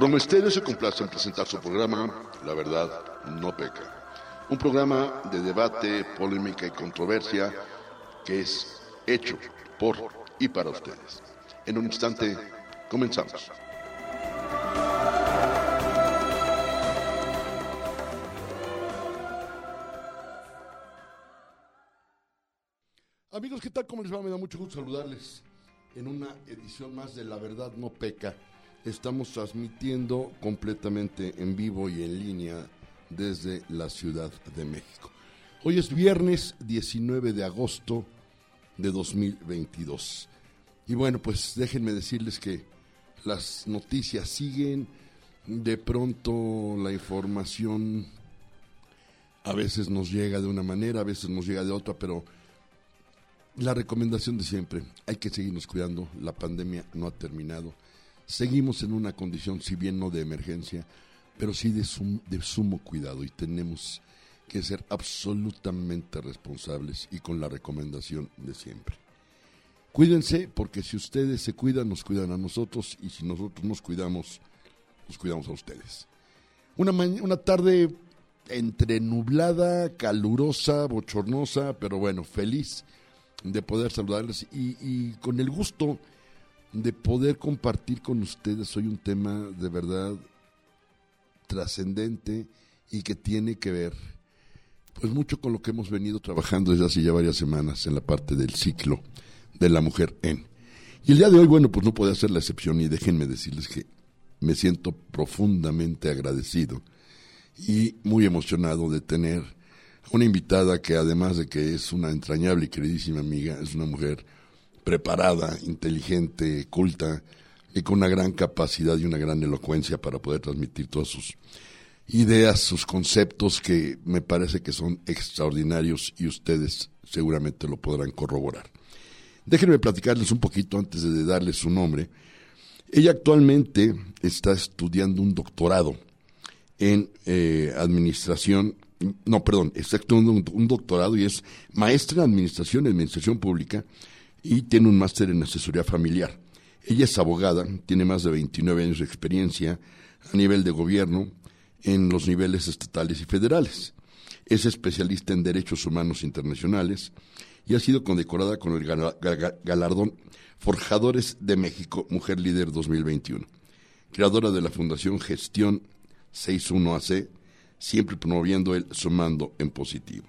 Promo Estéreo se complace en presentar su programa La Verdad No Peca. Un programa de debate, polémica y controversia que es hecho por y para ustedes. En un instante, comenzamos. Amigos, ¿qué tal? ¿Cómo les va? Me da mucho gusto saludarles en una edición más de La Verdad No Peca. Estamos transmitiendo completamente en vivo y en línea desde la Ciudad de México. Hoy es viernes 19 de agosto de 2022. Y bueno, pues déjenme decirles que las noticias siguen, de pronto la información a veces nos llega de una manera, a veces nos llega de otra, pero la recomendación de siempre, hay que seguirnos cuidando, la pandemia no ha terminado, seguimos en una condición, si bien no de emergencia, pero sí de, de sumo cuidado y tenemos que ser absolutamente responsables y con la recomendación de siempre. Cuídense porque si ustedes se cuidan, nos cuidan a nosotros y si nosotros nos cuidamos, nos cuidamos a ustedes. Una, una tarde entre nublada, calurosa, bochornosa, pero bueno, feliz de poder saludarles y, con el gusto de poder compartir con ustedes hoy un tema de verdad trascendente y que tiene que ver pues mucho con lo que hemos venido trabajando desde hace ya varias semanas en la parte del ciclo de la mujer en. Y el día de hoy, bueno, pues no puede ser la excepción y déjenme decirles que me siento profundamente agradecido y muy emocionado de tener una invitada que además de que es una entrañable y queridísima amiga, es una mujer preparada, inteligente, culta y con una gran capacidad y una gran elocuencia para poder transmitir todas sus ideas, sus conceptos que me parece que son extraordinarios y ustedes seguramente lo podrán corroborar. Déjenme platicarles un poquito antes de darles su nombre. Ella actualmente está estudiando un doctorado en eh, administración no, perdón, está estudiando un, doctorado y es maestra en administración y administración pública y tiene un máster en asesoría familiar. Ella es abogada, tiene más de 29 años de experiencia a nivel de gobierno en los niveles estatales y federales. Es especialista en derechos humanos internacionales y ha sido condecorada con el galardón Forjadores de México Mujer Líder 2021. Creadora de la Fundación Gestión 61AC siempre promoviendo el sumando en positivo.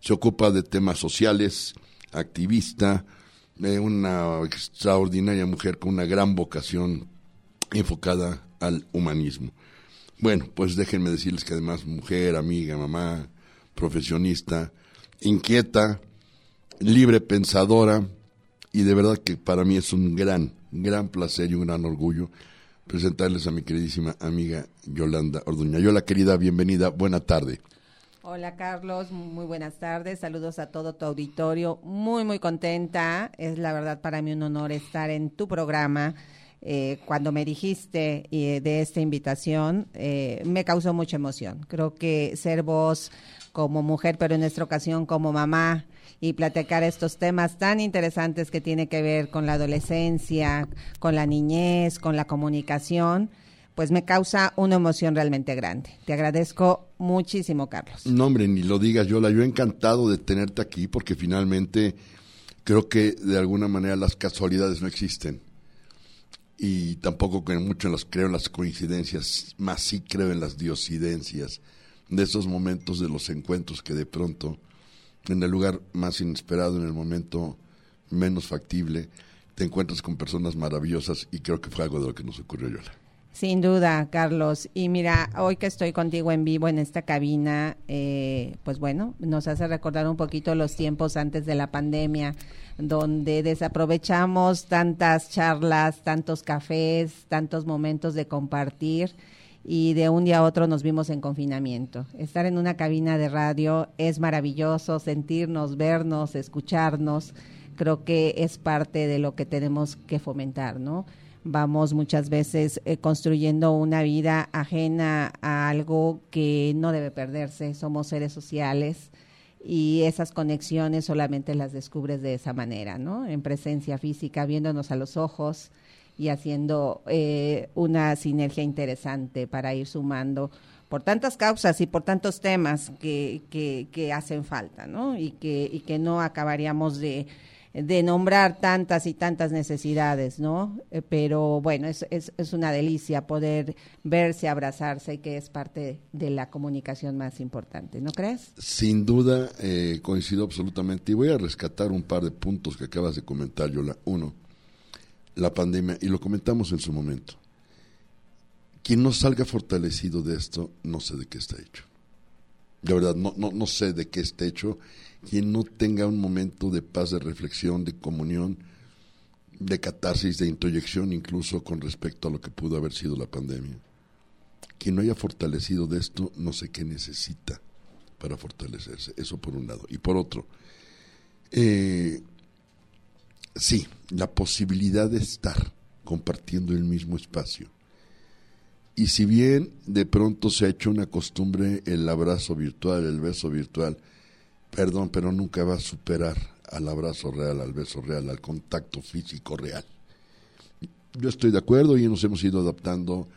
Se ocupa de temas sociales, activista, una extraordinaria mujer con una gran vocación enfocada al humanismo. Bueno, pues déjenme decirles que además mujer, amiga, mamá, profesionista, inquieta, libre pensadora, y de verdad que para mí es un gran, gran placer y un gran orgullo presentarles a mi queridísima amiga Yolanda Orduña. Yola, querida, bienvenida, buena tarde. Hola Carlos, muy buenas tardes, saludos a todo tu auditorio, muy muy contenta, es la verdad para mí un honor estar en tu programa. Eh, cuando me dijiste eh, de esta invitación, eh, me causó mucha emoción. Creo que ser vos como mujer, pero en esta ocasión como mamá, y platicar estos temas tan interesantes que tiene que ver con la adolescencia, con la niñez, con la comunicación, pues me causa una emoción realmente grande. Te agradezco muchísimo, Carlos. No, hombre, ni lo digas, Yola. Yo he encantado de tenerte aquí porque finalmente creo que de alguna manera las casualidades no existen. Y tampoco creo mucho en las, creo en las coincidencias, más sí creo en las diosidencias de esos momentos de los encuentros que de pronto en el lugar más inesperado, en el momento menos factible, te encuentras con personas maravillosas y creo que fue algo de lo que nos ocurrió, Yola. Sin duda, Carlos. Y mira, hoy que estoy contigo en vivo en esta cabina, eh, pues bueno, nos hace recordar un poquito los tiempos antes de la pandemia, donde desaprovechamos tantas charlas, tantos cafés, tantos momentos de compartir y de un día a otro nos vimos en confinamiento. Estar en una cabina de radio es maravilloso, sentirnos, vernos, escucharnos, creo que es parte de lo que tenemos que fomentar, ¿no? Vamos muchas veces eh, construyendo una vida ajena a algo que no debe perderse, somos seres sociales y esas conexiones solamente las descubres de esa manera, ¿no? En presencia física, viéndonos a los ojos, y haciendo eh, una sinergia interesante para ir sumando por tantas causas y por tantos temas que, que, hacen falta, ¿no? Y que, y que no acabaríamos de, de nombrar tantas y tantas necesidades, ¿no? Eh, pero bueno, es, es, es, una delicia poder verse, abrazarse, que es parte de la comunicación más importante, ¿no crees? Sin duda, eh, coincido absolutamente. Y voy a rescatar un par de puntos que acabas de comentar, Yola. Uno, la pandemia, y lo comentamos en su momento. Quien no salga fortalecido de esto, no sé de qué está hecho. De verdad, no, no, no sé de qué está hecho quien no tenga un momento de paz, de reflexión, de comunión, de catarsis, de introyección incluso con respecto a lo que pudo haber sido la pandemia. Quien no haya fortalecido de esto, no sé qué necesita para fortalecerse. Eso por un lado. Y por otro, eh, sí, la posibilidad de estar compartiendo el mismo espacio. Y si bien de pronto se ha hecho una costumbre el abrazo virtual, el beso virtual, perdón, pero nunca va a superar al abrazo real, al beso real, al contacto físico real. Yo estoy de acuerdo y nos hemos ido adaptando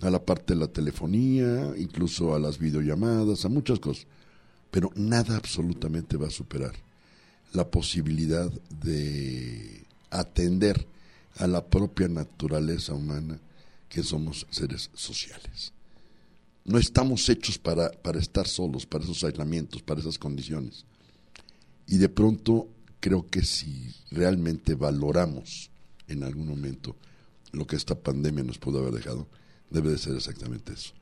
a la parte de la telefonía, incluso a las videollamadas, a muchas cosas, pero nada absolutamente va a superar la posibilidad de atender a la propia naturaleza humana que somos seres sociales. No estamos hechos para, para estar solos, para esos aislamientos, para esas condiciones. Y de pronto creo que si realmente valoramos en algún momento lo que esta pandemia nos pudo haber dejado, debe de ser exactamente eso.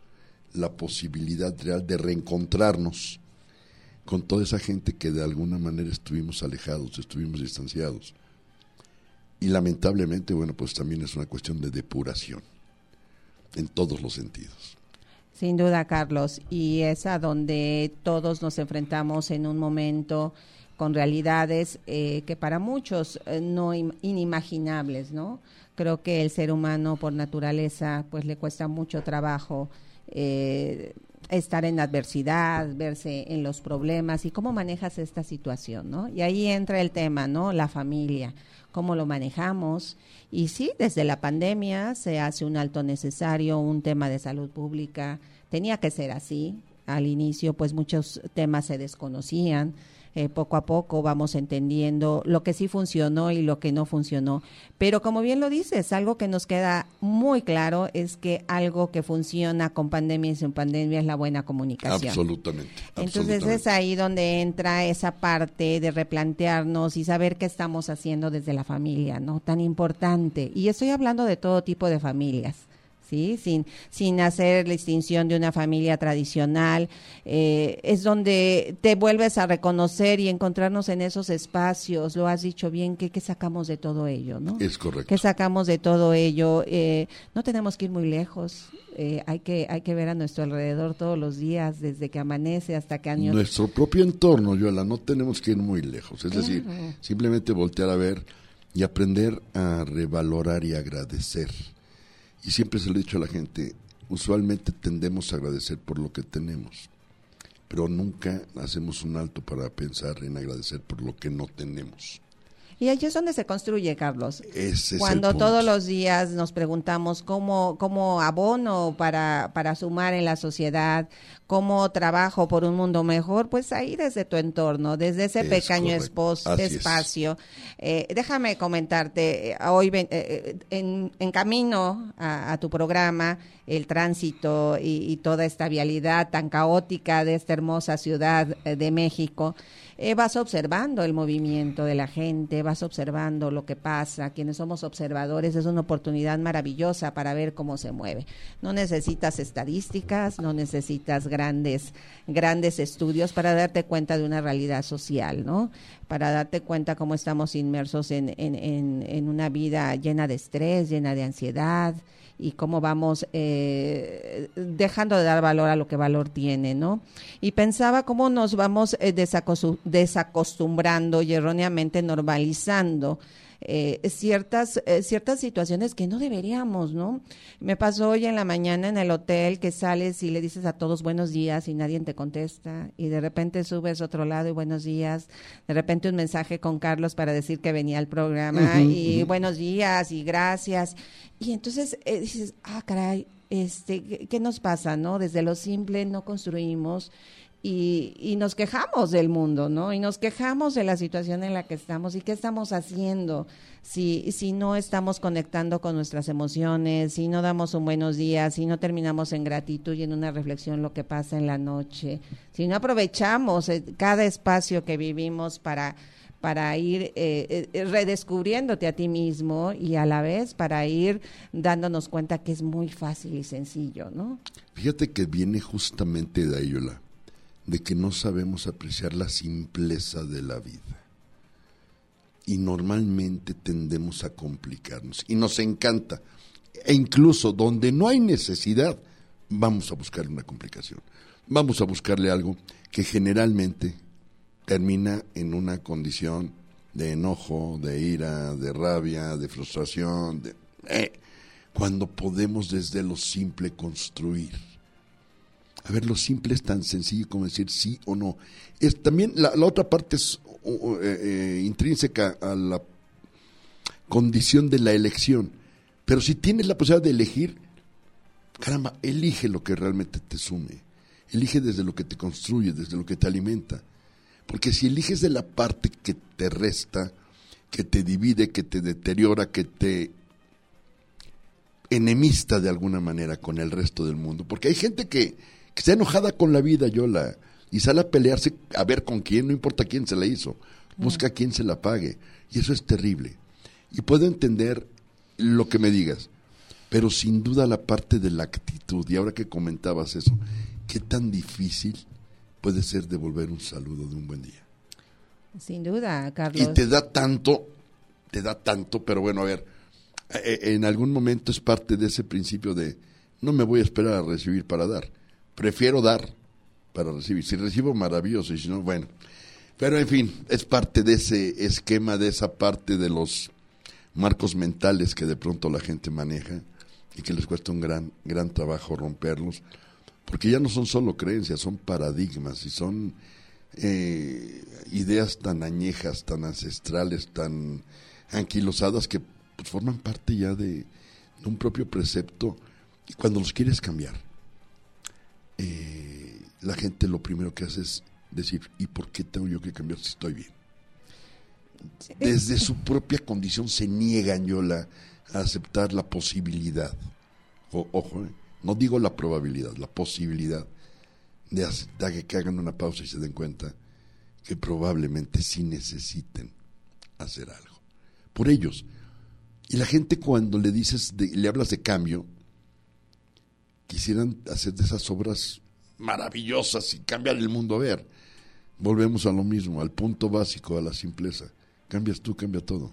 La posibilidad real de reencontrarnos con toda esa gente que de alguna manera estuvimos alejados, estuvimos distanciados. Y lamentablemente, bueno, pues también es una cuestión de depuración, en todos los sentidos. Sin duda, Carlos, y es a donde todos nos enfrentamos en un momento con realidades eh, que para muchos eh, no inimaginables, ¿no? Creo que el ser humano por naturaleza pues le cuesta mucho trabajo eh, estar en adversidad, verse en los problemas y cómo manejas esta situación, ¿no? Y ahí entra el tema, ¿no? La familia, cómo lo manejamos. Y sí, desde la pandemia se hace un alto necesario, un tema de salud pública. Tenía que ser así. Al inicio, pues muchos temas se desconocían eh, poco a poco vamos entendiendo lo que sí funcionó y lo que no funcionó. Pero como bien lo dices, algo que nos queda muy claro es que algo que funciona con pandemia y sin pandemia es la buena comunicación. Absolutamente. Entonces es ahí donde entra esa parte de replantearnos y saber qué estamos haciendo desde la familia, ¿no? Tan importante. Y estoy hablando de todo tipo de familias ¿sí? Sin, sin hacer la distinción de una familia tradicional. Eh, es donde te vuelves a reconocer y encontrarnos en esos espacios. Lo has dicho bien, ¿qué, sacamos de todo ello? ¿no? Es correcto. ¿Qué sacamos de todo ello? Eh, no tenemos que ir muy lejos. Eh, hay, que, hay que ver a nuestro alrededor todos los días, desde que amanece hasta que año. Nuestro propio entorno, Yola, no tenemos que ir muy lejos. Es decir, simplemente voltear a ver y aprender a revalorar y agradecer y siempre se lo he dicho a la gente, usualmente tendemos a agradecer por lo que tenemos, pero nunca hacemos un alto para pensar en agradecer por lo que no tenemos. Y ahí es donde se construye, Carlos. Ese Cuando todos los días nos preguntamos cómo, cómo abono para, para sumar en la sociedad, cómo trabajo por un mundo mejor, pues ahí desde tu entorno, desde ese pequeño espacio. Eh, déjame comentarte, eh, hoy eh, en, en, camino a, tu programa, el tránsito y, y, toda esta vialidad tan caótica de esta hermosa ciudad de México, eh, vas observando el movimiento de la gente, vas observando lo que pasa. Quienes somos observadores es una oportunidad maravillosa para ver cómo se mueve. No necesitas estadísticas, no necesitas grandes, grandes estudios para darte cuenta de una realidad social, ¿no? Para darte cuenta cómo estamos inmersos en, en, en, en una vida llena de estrés, llena de ansiedad, y cómo vamos eh, dejando de dar valor a lo que valor tiene, ¿no? Y pensaba cómo nos vamos eh, desacostumbrando y erróneamente normalizando eh, ciertas, eh, ciertas situaciones que no deberíamos, ¿no? Me pasó hoy en la mañana en el hotel que sales y le dices a todos buenos días y nadie te contesta y de repente subes otro lado y buenos días, de repente un mensaje con Carlos para decir que venía al programa y buenos días y gracias y entonces eh, dices, ah, caray, este, ¿qué nos pasa, no? Desde lo simple no construimos y, y, nos quejamos del mundo, ¿no? Y nos quejamos de la situación en la que estamos y qué estamos haciendo si, si no estamos conectando con nuestras emociones, si no damos un buenos días, si no terminamos en gratitud y en una reflexión lo que pasa en la noche, si no aprovechamos eh, cada espacio que vivimos para para ir eh, eh, redescubriéndote a ti mismo y a la vez para ir dándonos cuenta que es muy fácil y sencillo, ¿no? Fíjate que viene justamente de ahí, Yola de que no sabemos apreciar la simpleza de la vida. Y normalmente tendemos a complicarnos. Y nos encanta. E incluso donde no hay necesidad, vamos a buscarle una complicación. Vamos a buscarle algo que generalmente termina en una condición de enojo, de ira, de rabia, de frustración, de, eh, cuando podemos desde lo simple construir a ver, lo simple es tan sencillo como decir sí o no. Es, también la, otra parte es eh, eh, intrínseca a la condición de la elección. Pero si tienes la posibilidad de elegir, caramba, elige lo que realmente te sume. Elige desde lo que te construye, desde lo que te alimenta. Porque si eliges de la parte que te resta, que te divide, que te deteriora, que te enemista de alguna manera con el resto del mundo. Porque hay gente que, que está enojada con la vida, Yola, y sale a pelearse a ver con quién, no importa quién se la hizo, busca a quién se la pague, y eso es terrible. Y puedo entender lo que me digas, pero sin duda la parte de la actitud, y ahora que comentabas eso, ¿qué tan difícil puede ser devolver un saludo de un buen día? Sin duda, Carlos. Y te da tanto, te da tanto, pero bueno, a ver, eh, eh, en algún momento es parte de ese principio de no me voy a esperar a recibir para dar prefiero dar para recibir. Si recibo, maravilloso, y si no, bueno. Pero en fin, es parte de ese esquema, de esa parte de los marcos mentales que de pronto la gente maneja y que les cuesta un gran, gran trabajo romperlos, porque ya no son solo creencias, son paradigmas y son eh, ideas tan añejas, tan ancestrales, tan anquilosadas que pues, forman parte ya de, de un propio precepto y cuando los quieres cambiar eh, la gente lo primero que hace es decir, ¿y por qué tengo yo que cambiar si estoy bien? Desde su propia condición se niegan, yo la, a aceptar la posibilidad, ojo, eh, no digo la probabilidad, la posibilidad de, de que hagan una pausa y se den cuenta que probablemente sí necesiten hacer algo. Por ellos. Y la gente cuando le dices, le hablas de cambio, quisieran hacer de esas obras maravillosas y cambiar el mundo a ver. Volvemos a lo mismo, al punto básico, a la simpleza. Cambias tú, cambia todo.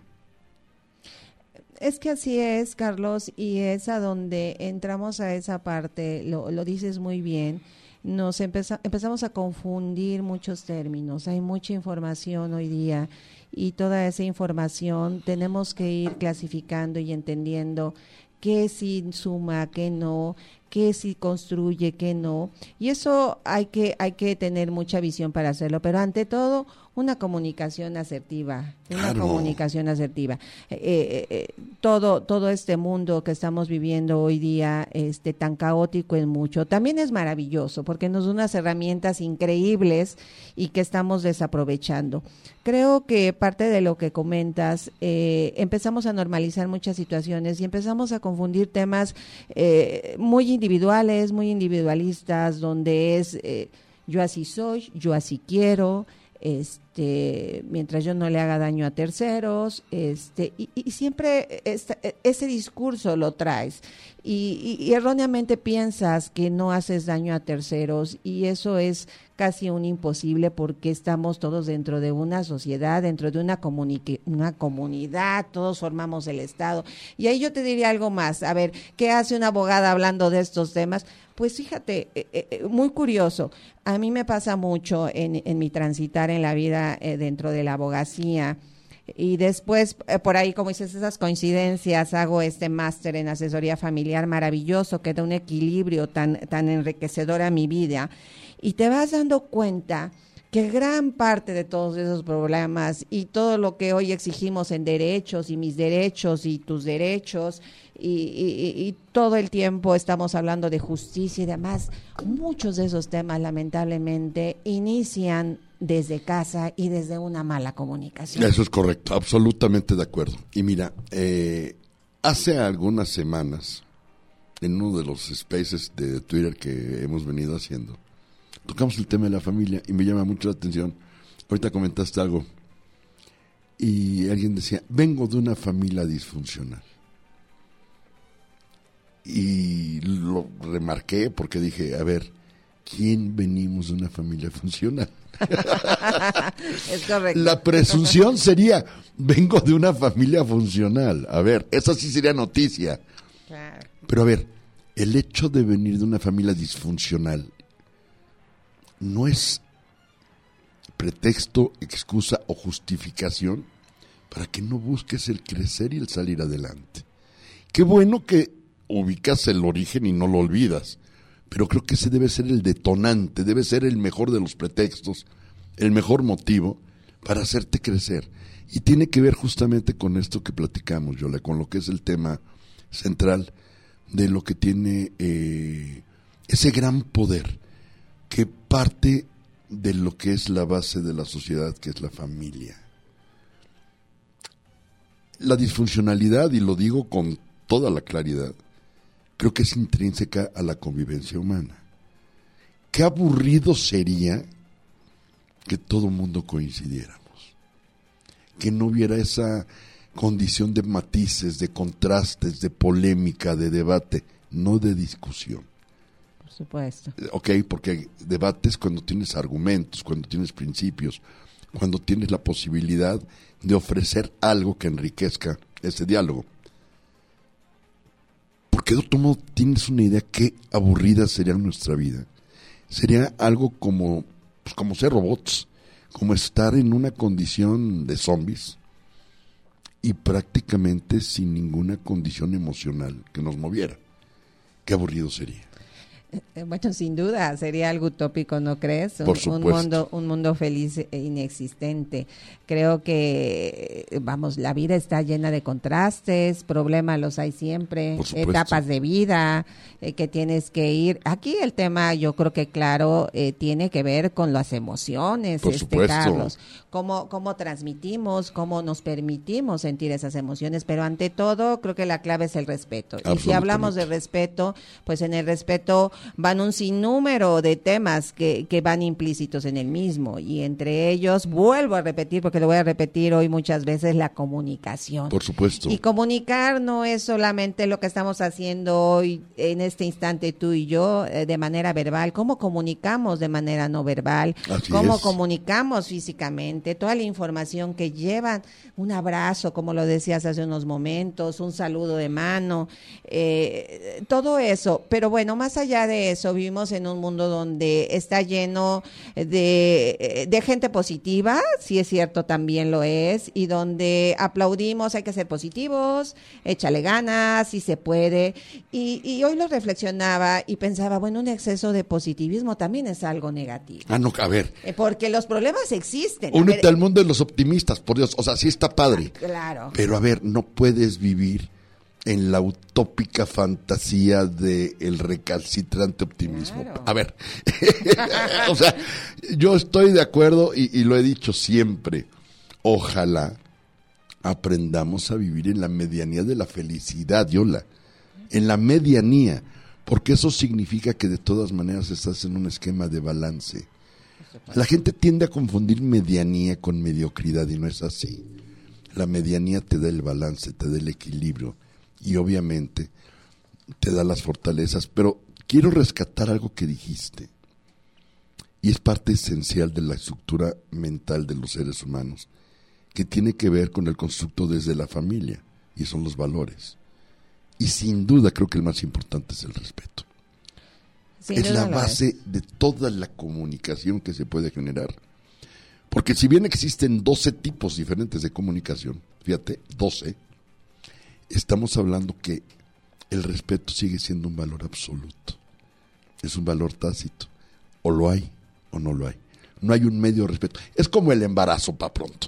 Es que así es, Carlos, y es a donde entramos a esa parte, lo, lo dices muy bien, nos empezamos a confundir muchos términos, hay mucha información hoy día y toda esa información tenemos que ir clasificando y entendiendo qué sí suma, qué no, qué sí construye, qué no. Y eso hay que, hay que tener mucha visión para hacerlo, pero ante todo una comunicación asertiva, una comunicación asertiva. Eh, eh, eh, todo, todo este mundo que estamos viviendo hoy día, este, tan caótico es mucho, también es maravilloso porque nos da unas herramientas increíbles y que estamos desaprovechando. Creo que parte de lo que comentas, empezamos a normalizar muchas situaciones y empezamos a confundir temas muy individuales, muy individualistas, donde es yo así soy, yo así quiero, este, mientras yo no le haga daño a terceros, este, y, siempre ese discurso lo traes. Y, erróneamente piensas que no haces daño a terceros, y eso es casi un imposible porque estamos todos dentro de una sociedad, dentro de una, una comunidad, todos formamos el Estado. Y ahí yo te diría algo más. A ver, ¿qué hace una abogada hablando de estos temas? Pues fíjate, eh, eh, eh, muy curioso. A mí me pasa mucho en, en mi transitar en la vida dentro de la abogacía. Y después, por ahí, como dices, esas coincidencias, hago este máster en asesoría familiar maravilloso que da un equilibrio tan, tan enriquecedor a mi vida. Y te vas dando cuenta que gran parte de todos esos problemas y todo lo que hoy exigimos en derechos y mis derechos y tus derechos y, todo el tiempo estamos hablando de justicia y demás, muchos de esos temas lamentablemente inician desde casa y desde una mala comunicación. Eso es correcto, absolutamente de acuerdo. Y mira, eh, hace algunas semanas, en uno de los spaces de Twitter que hemos venido haciendo, tocamos el tema de la familia y me llama mucho la atención. Ahorita comentaste algo y alguien decía, vengo de una familia disfuncional. Y lo remarqué porque dije, a ver, ¿quién venimos de una familia funcional? es correcto. La presunción sería, vengo de una familia funcional. A ver, esa sí sería noticia. Pero a ver, el hecho de venir de una familia disfuncional no es pretexto, excusa o justificación para que no busques el crecer y el salir adelante. Qué bueno que ubicas el origen y no lo olvidas, pero creo que ese debe ser el detonante, debe ser el mejor de los pretextos, el mejor motivo para hacerte crecer. Y tiene que ver justamente con esto que platicamos, Yola, con lo que es el tema central de lo que tiene eh, ese gran poder que parte de lo que es la base de la sociedad, que es la familia. La disfuncionalidad, y lo digo con toda la claridad, creo que es intrínseca a la convivencia humana. Qué aburrido sería que todo mundo coincidiéramos, que no hubiera esa condición de matices, de contrastes, de polémica, de debate, no de discusión supuesto. Ok, porque debates cuando tienes argumentos, cuando tienes principios, cuando tienes la posibilidad de ofrecer algo que enriquezca ese diálogo. Porque de otro modo tienes una idea qué aburrida sería nuestra vida. Sería algo como, pues, como ser robots, como estar en una condición de zombies y prácticamente sin ninguna condición emocional que nos moviera. Qué aburrido sería. Eh, bueno, sin duda, sería algo utópico, ¿no crees? Un, mundo, un mundo feliz e inexistente. Creo que, vamos, la vida está llena de contrastes, problemas los hay siempre, etapas de vida eh, que tienes que ir. Aquí el tema, yo creo que claro, eh, tiene que ver con las emociones, este, Carlos. Cómo, cómo transmitimos, cómo nos permitimos sentir esas emociones, pero ante todo, creo que la clave es el respeto. Y si hablamos de respeto, pues en el respeto van un sinnúmero de temas que, que van implícitos en el mismo y entre ellos, vuelvo a repetir, porque lo voy a repetir hoy muchas veces, la comunicación. Por supuesto. Y comunicar no es solamente lo que estamos haciendo hoy, en este instante tú y yo, eh, de manera verbal, cómo comunicamos de manera no verbal, cómo comunicamos físicamente, toda la información que llevan, un abrazo, como lo decías hace unos momentos, un saludo de mano, eh, todo eso. Pero bueno, más allá de eso, vivimos en un mundo donde está lleno de, de gente positiva, si es cierto, también lo es, y donde aplaudimos, hay que ser positivos, échale ganas, si se puede. Y, y hoy lo reflexionaba y pensaba, bueno, un exceso de positivismo también es algo negativo. Ah, no, a ver. Eh, porque los problemas existen. Únete al mundo de los optimistas, por Dios. O sea, sí está padre. claro. Pero a ver, no puedes vivir en la utópica fantasía de el recalcitrante optimismo. A ver, o sea, yo estoy de acuerdo y, lo he dicho siempre. Ojalá aprendamos a vivir en la medianía de la felicidad, Yola. En la medianía, porque eso significa que de todas maneras estás en un esquema de balance. La gente tiende a confundir medianía con mediocridad y no es así. La medianía te da el balance, te da el equilibrio y obviamente te da las fortalezas, pero quiero rescatar algo que dijiste y es parte esencial de la estructura mental de los seres humanos, que tiene que ver con el constructo desde la familia y son los valores. Y sin duda creo que el más importante es el respeto. es la base de toda la comunicación que se puede generar. Porque si bien existen 12 tipos diferentes de comunicación, fíjate, 12, estamos hablando que el respeto sigue siendo un valor absoluto. Es un valor tácito. O lo hay o no lo hay. No hay un medio respeto. Es como el embarazo para pronto.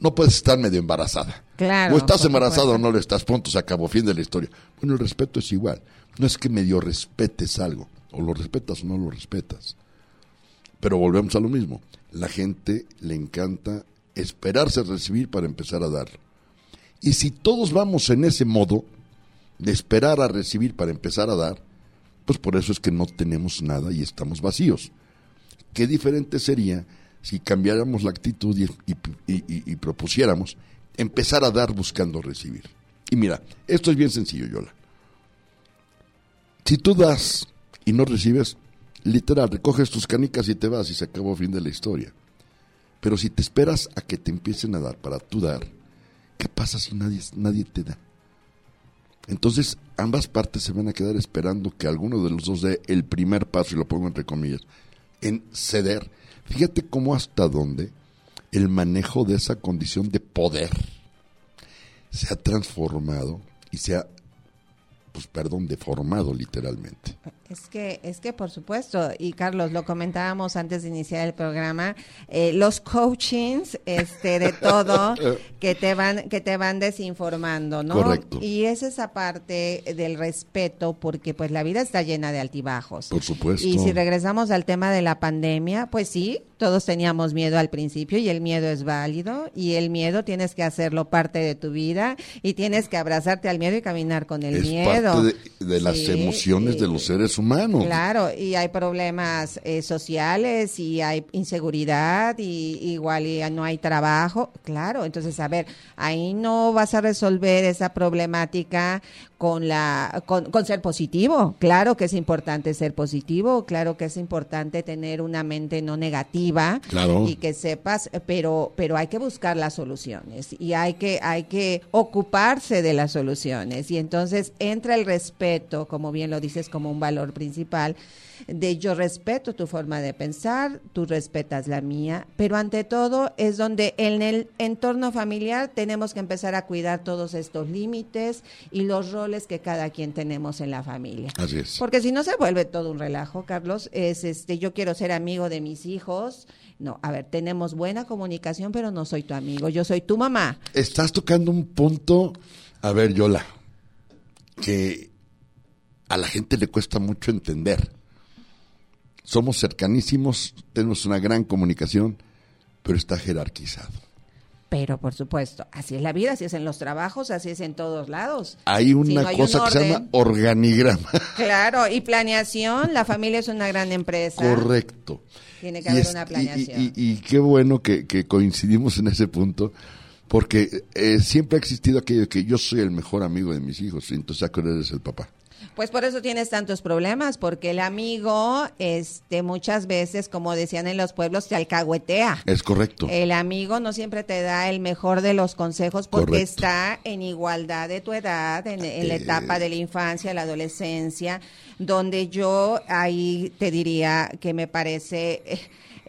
No puedes estar medio embarazada. Claro. O estás embarazada o no lo estás, pronto se acabó, fin de la historia. Bueno, el respeto es igual. No es que medio respetes algo. O lo respetas o no lo respetas. Pero volvemos a lo mismo. La gente le encanta esperarse a recibir para empezar a dar. Y si todos vamos en ese modo de esperar a recibir para empezar a dar, pues por eso es que no tenemos nada y estamos vacíos. Qué diferente sería si cambiáramos la actitud y, propusiéramos empezar a dar buscando recibir. Y mira, esto es bien sencillo, Yola. Si tú das y no recibes, literal, recoges tus canicas y te vas y se acabó fin de la historia. Pero si te esperas a que te empiecen a dar para tú dar, ¿qué pasa si nadie, nadie te da? Entonces, ambas partes se van a quedar esperando que alguno de los dos dé el primer paso, y lo pongo entre comillas, en ceder. Fíjate cómo hasta dónde el manejo de esa condición de poder se ha transformado y se ha, pues perdón, deformado literalmente. Es que, es que por supuesto, y Carlos, lo comentábamos antes de iniciar el programa, eh, los coachings, este, de todo, que te van, que te van desinformando, ¿no? Correcto. Y es esa parte del respeto, porque pues la vida está llena de altibajos. Por supuesto. Y si regresamos al tema de la pandemia, pues sí, todos teníamos miedo al principio y el miedo es válido y el miedo tienes que hacerlo parte de tu vida y tienes que abrazarte al miedo y caminar con el es miedo. parte de, de las Sí, emociones de los seres humanos. Claro, y hay problemas eh, sociales y hay inseguridad y igual y no hay trabajo. Claro, entonces, a ver, ahí no vas a resolver esa problemática con la con, con ser positivo. Claro que es importante ser positivo, claro que es importante tener una mente no negativa Claro. y que sepas, pero pero hay que buscar las soluciones y hay que hay que ocuparse de las soluciones y entonces entra el respeto, como bien lo dices, como un valor principal de yo respeto tu forma de pensar, tú respetas la mía, pero ante todo es donde en el entorno familiar tenemos que empezar a cuidar todos estos límites y los roles que cada quien tenemos en la familia. Así es. Porque si no se vuelve todo un relajo, Carlos, es este yo quiero ser amigo de mis hijos. No, a ver, tenemos buena comunicación, pero no soy tu amigo, yo soy tu mamá. Estás tocando un punto, a ver, Yola, que a la gente le cuesta mucho entender. Somos cercanísimos, tenemos una gran comunicación, pero está jerarquizado. Pero por supuesto, así es la vida, así es en los trabajos, así es en todos lados. Hay Si una no hay cosa un que se llama organigrama. Claro, y planeación, la familia es una gran empresa. Correcto. Tiene que Y haber es- una planeación. Y, y- y qué bueno que, que coincidimos en ese punto, porque eh, siempre ha existido aquello de que yo soy el mejor amigo de mis hijos, y entonces que eres el papá. Pues por eso tienes tantos problemas, porque el amigo, este, muchas veces, como decían en los pueblos, te alcahuetea. Es correcto. El amigo no siempre te da el mejor de los consejos porque Correcto. está en igualdad de tu edad, en, en la etapa de la infancia, la adolescencia, donde yo ahí te diría que me parece... eh,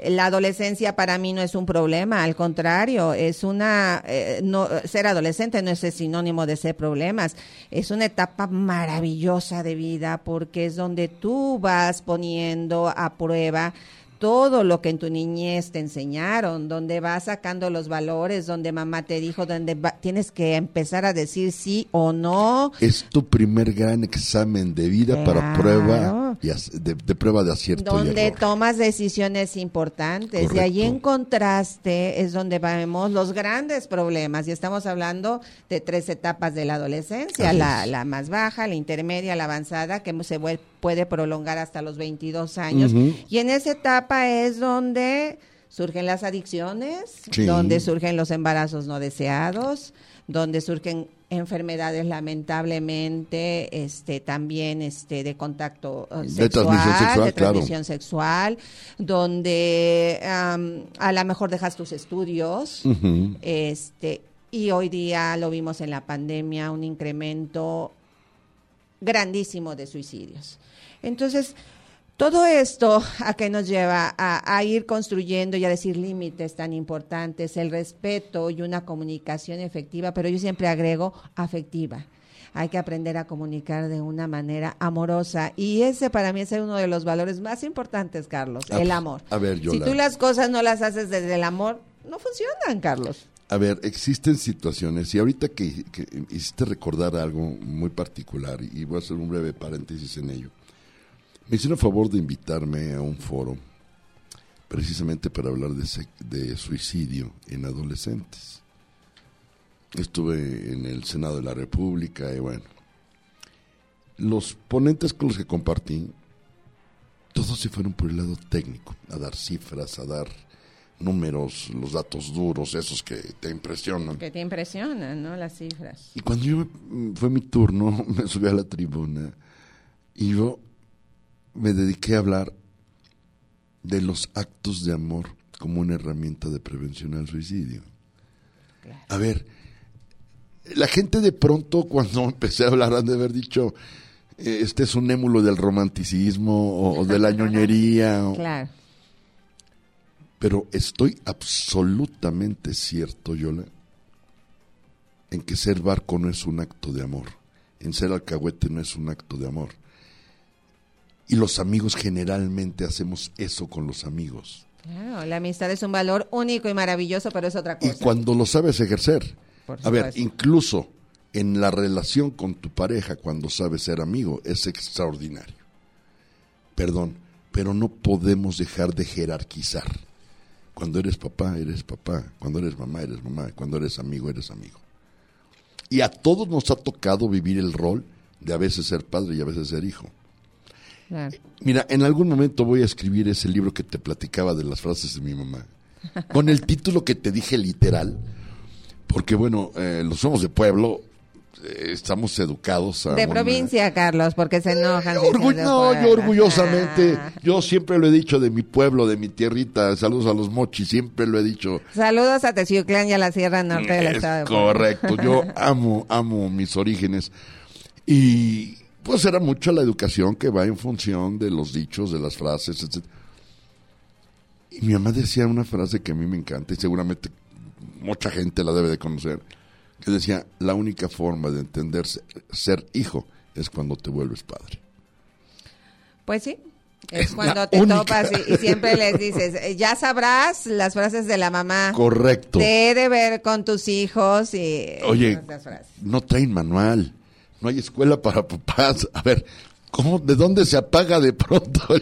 la adolescencia para mí no es un problema, al contrario, es una eh, no ser adolescente no es el sinónimo de ser problemas, es una etapa maravillosa de vida porque es donde tú vas poniendo a prueba todo lo que en tu niñez te enseñaron, donde vas sacando los valores, donde mamá te dijo, donde va- tienes que empezar a decir sí o no. Es tu primer gran examen de vida para prueba y de, de prueba de acierto y donde error. tomas decisiones importantes. Y allí en contraste es donde vemos los grandes problemas. Y estamos hablando de tres etapas de la adolescencia, la, la más baja, la intermedia, la avanzada, que se vuel- puede prolongar hasta los 22 años. Y en esa etapa es donde surgen las adicciones, Sí. donde surgen los embarazos no deseados, donde surgen enfermedades lamentablemente este también este de contacto eh, De sexual, transmisión sexual, de claro. transmisión sexual, donde am, a lo mejor dejas tus estudios, este y hoy día lo vimos en la pandemia un incremento grandísimo de suicidios. Entonces, Todo esto a qué nos lleva a, a, ir construyendo y a decir límites tan importantes, el respeto y una comunicación efectiva, pero yo siempre agrego afectiva. Hay que aprender a comunicar de una manera amorosa y ese para mí es uno de los valores más importantes, Carlos, A- el amor. a ver, si tú las cosas no las haces desde el amor, no funcionan, Carlos. A ver, existen situaciones, y ahorita que, que hiciste recordar algo muy particular, y voy a hacer un breve paréntesis en ello. Me hicieron favor de invitarme a un foro, precisamente para hablar de, de suicidio en adolescentes. Estuve en el Senado de la República, y bueno, los ponentes con los que compartí, todos se fueron por el lado técnico, a dar cifras, a dar números, los datos duros, esos que te impresionan. Que te impresionan, ¿no? Las cifras. Y cuando yo fue mi turno, me subí a la tribuna y yo me dediqué a hablar de los actos de amor como una herramienta de prevención al suicidio. Claro. A ver, la gente de pronto cuando empecé a hablar han de haber dicho, eh, este es un émulo del romanticismo o, o de la ñoñería. o- Claro. Pero estoy absolutamente cierto, Yola, en que ser barco no es un acto de amor, en ser alcahuete no es un acto de amor. Y los amigos generalmente hacemos eso con los amigos. Claro, la amistad es un valor único y maravilloso, pero es otra Y cosa. cuando lo sabes ejercer, a ver, incluso en la relación con tu pareja, cuando sabes ser amigo, es extraordinario. Perdón, pero no podemos dejar de jerarquizar. Cuando eres papá, eres papá. Cuando eres mamá, eres mamá. Cuando eres amigo, eres amigo. Y a todos nos ha tocado vivir el rol de a veces ser padre y a veces ser hijo. Claro. Mira, en algún momento voy a escribir ese libro que te platicaba de las frases de mi mamá. Con el título que te dije literal, porque bueno, eh, los somos de pueblo, eh, estamos educados a... De una- provincia, Carlos, porque se enojan. de no, yo orgullosamente, Ah. yo siempre lo he dicho de mi pueblo, de mi tierrita, saludos a los mochis, siempre lo he dicho. Saludos a Teciuclán y a la Sierra Norte del Es estado de correcto, yo amo, amo mis orígenes. Y pues era mucho la educación que va en función de los dichos, de las frases, etc. Y mi mamá decía una frase que a mí me encanta y seguramente mucha gente la debe de conocer, que decía, la única forma de entender ser, hijo es cuando te vuelves padre. Pues sí. Es cuando la te única. topas y, y siempre les dices, eh, ya sabrás las frases de la mamá. Correcto. Te he de ver con tus hijos y Oye, no traen manual, no hay escuela para papás. A ver, ¿cómo, ¿de dónde se apaga de pronto?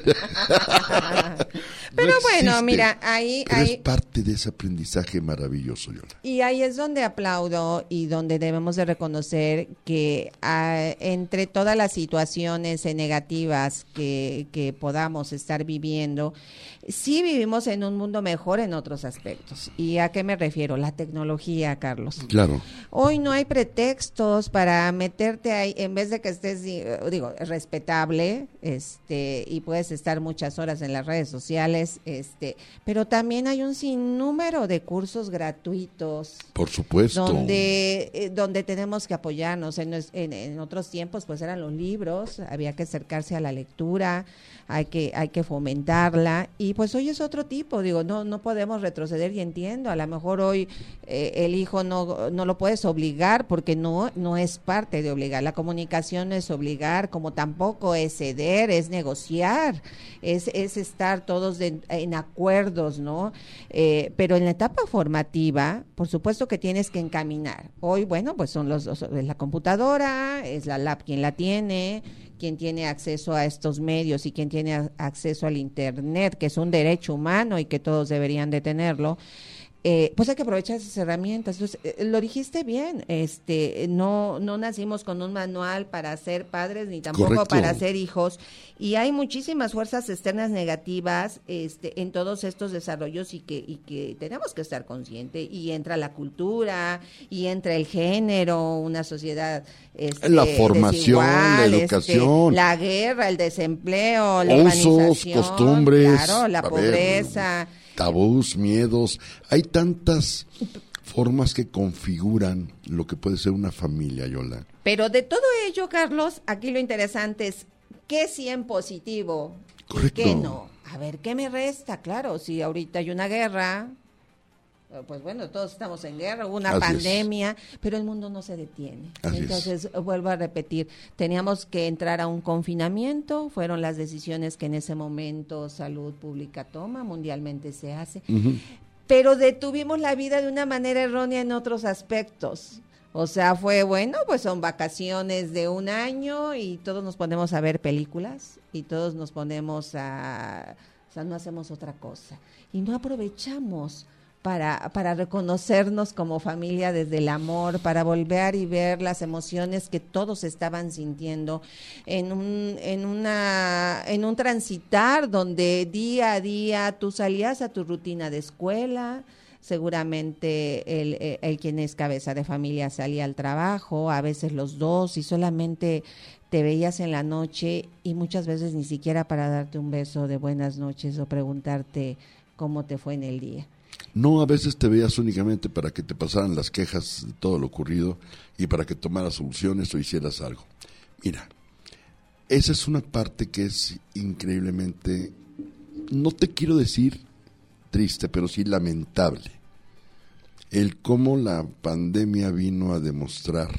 Pero No bueno, mira, ahí, Pero es parte de ese aprendizaje maravilloso, Yola. y ahí es donde aplaudo y donde debemos de reconocer que ah, entre todas las situaciones negativas que, que podamos estar viviendo, sí vivimos en un mundo mejor en otros aspectos. ¿Y a qué me refiero? La tecnología, Carlos. Claro. Hoy no hay pretextos para meterte ahí, en vez de que estés, eh, digo, respetable, este, y puedes estar muchas horas en las redes sociales, este, pero también hay un sinnúmero de cursos gratuitos Por supuesto. donde eh, donde tenemos que apoyarnos en, en, en otros tiempos pues eran los libros había que acercarse a la lectura hay que hay que fomentarla y pues hoy es otro tipo digo no no podemos retroceder y entiendo a lo mejor hoy eh, el hijo no no lo puedes obligar porque no no es parte de obligar la comunicación no es obligar como tampoco es ceder es negociar es es estar todos de- en acuerdos no Eh, pero en la etapa formativa por supuesto que tienes que encaminar. Hoy bueno pues son los dos es la computadora es la lab quien la tiene quien tiene acceso a estos medios y quien tiene acceso al internet que es un derecho humano y que todos deberían de tenerlo eh, pues hay que aprovechar esas herramientas. Entonces, eh, lo dijiste bien, este, no, no nacimos con un manual para ser padres ni tampoco Correcto. para ser hijos. Y hay muchísimas fuerzas externas negativas este, en todos estos desarrollos y que, y que tenemos que estar conscientes. Y entra la cultura, y entra el género, una sociedad este, La formación, la este, educación. la guerra, el desempleo, la Usos, costumbres. claro, la ver, pobreza. Tabús, miedos. Hay tantas formas que configuran lo que puede ser una familia, Yola. Pero de todo ello, Carlos, aquí lo interesante es qué sí en positivo Correcto. ¿Qué no? A ver, ¿qué me resta? Claro, si ahorita hay una guerra, pues bueno, todos estamos en guerra, hubo una Así es. pandemia, pero el mundo no se detiene. Así es. Entonces, vuelvo a repetir, teníamos que entrar a un confinamiento, fueron las decisiones que en ese momento Salud Pública toma, mundialmente se hace, pero detuvimos la vida de una manera errónea en otros aspectos. O sea, fue bueno, pues son vacaciones de un año y todos nos ponemos a ver películas y todos nos ponemos a, o sea, no hacemos otra cosa y no aprovechamos para, para reconocernos como familia desde el amor, para volver y ver las emociones que todos estaban sintiendo en un, en una, en un transitar donde día a día tú salías a tu rutina de escuela, seguramente el, el, el quien es cabeza de familia salía al trabajo, a veces los dos, y solamente te veías en la noche y muchas veces ni siquiera para darte un beso de buenas noches o preguntarte cómo te fue en el día. No, a veces te veías únicamente para que te pasaran las quejas de todo lo ocurrido y para que tomaras soluciones o hicieras algo. Mira, esa es una parte que es increíblemente, no te quiero decir triste, pero sí lamentable. El cómo la pandemia vino a demostrar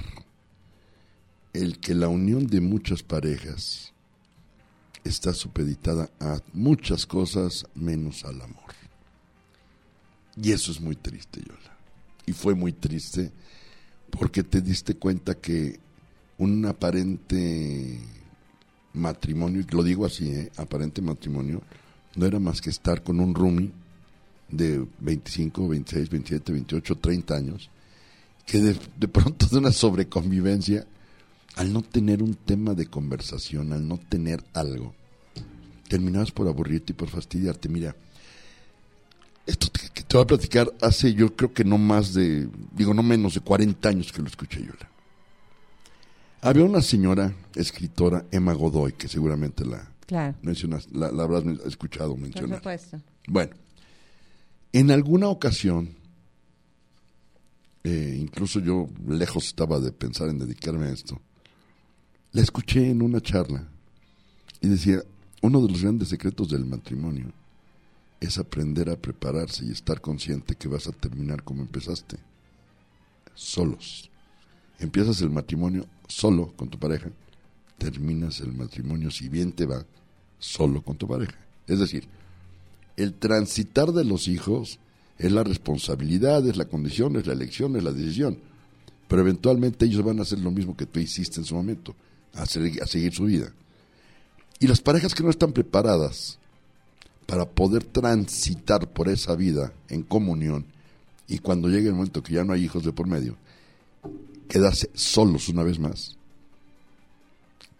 el que la unión de muchas parejas está supeditada a muchas cosas menos al amor. Y eso es muy triste, Yola. Y fue muy triste porque te diste cuenta que un aparente matrimonio, lo digo así, ¿eh? aparente matrimonio, no era más que estar con un roomie de 25, 26, 27, 28, 30 años, que de, de pronto de una sobreconvivencia, al no tener un tema de conversación, al no tener algo, terminabas por aburrirte y por fastidiarte. Mira, esto que te voy a platicar hace yo creo que no más de, digo, no menos de 40 años que lo escuché yo. Había una señora escritora, Emma Godoy, que seguramente la, Claro, mencionas, la, la habrás escuchado por mencionar. supuesto. Bueno, en alguna ocasión, eh, incluso yo lejos estaba de pensar en dedicarme a esto, la escuché en una charla y decía, uno de los grandes secretos del matrimonio es aprender a prepararse y estar consciente que vas a terminar como empezaste, solos. Empiezas el matrimonio solo con tu pareja, terminas el matrimonio, si bien te va, solo con tu pareja. Es decir, el transitar de los hijos es la responsabilidad, es la condición, es la elección, es la decisión. Pero eventualmente ellos van a hacer lo mismo que tú hiciste en su momento, a, hacer- a seguir su vida. Y las parejas que no están preparadas para poder transitar por esa vida en comunión y cuando llegue el momento que ya no hay hijos de por medio, quedarse solos una vez más.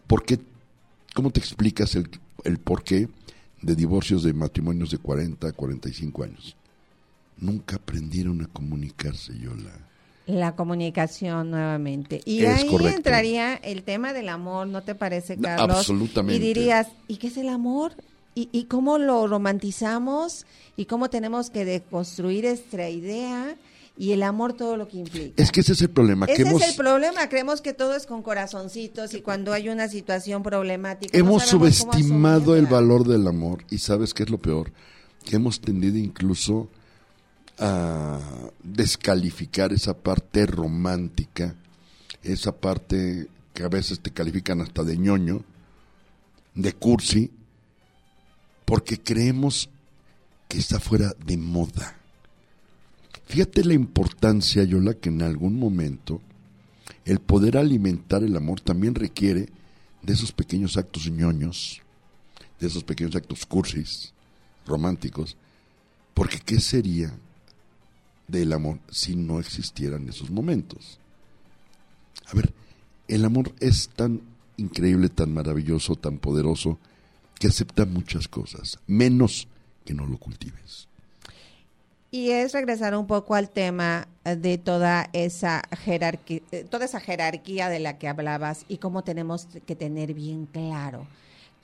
¿Por qué? ¿Cómo te explicas el, el porqué de divorcios de matrimonios de 40 a 45 años? Nunca aprendieron a comunicarse, Yola. La comunicación nuevamente. Y Es ahí correcto. entraría el tema del amor, ¿no te parece, Carlos? absolutamente. Y dirías, ¿y qué es el amor? ¿Y, y cómo lo romantizamos? ¿Y cómo tenemos que deconstruir esta idea? Y el amor, todo lo que implica. Es que ese es el problema, que Ese hemos, es el problema, creemos que todo es con corazoncitos y cuando hay una situación problemática. hemos subestimado el valor del amor y sabes qué es lo peor, que hemos tendido incluso a descalificar esa parte romántica, esa parte que a veces te califican hasta de ñoño, de cursi, porque creemos que está fuera de moda. Fíjate la importancia, Yola, que en algún momento el poder alimentar el amor también requiere de esos pequeños actos ñoños, de esos pequeños actos cursis, románticos, porque ¿qué sería del amor si no existieran esos momentos? A ver, el amor es tan increíble, tan maravilloso, tan poderoso, que acepta muchas cosas, menos que no lo cultives. Y es regresar un poco al tema eh, de toda esa jerarquía, toda esa jerarquía de la que hablabas y cómo tenemos que tener bien claro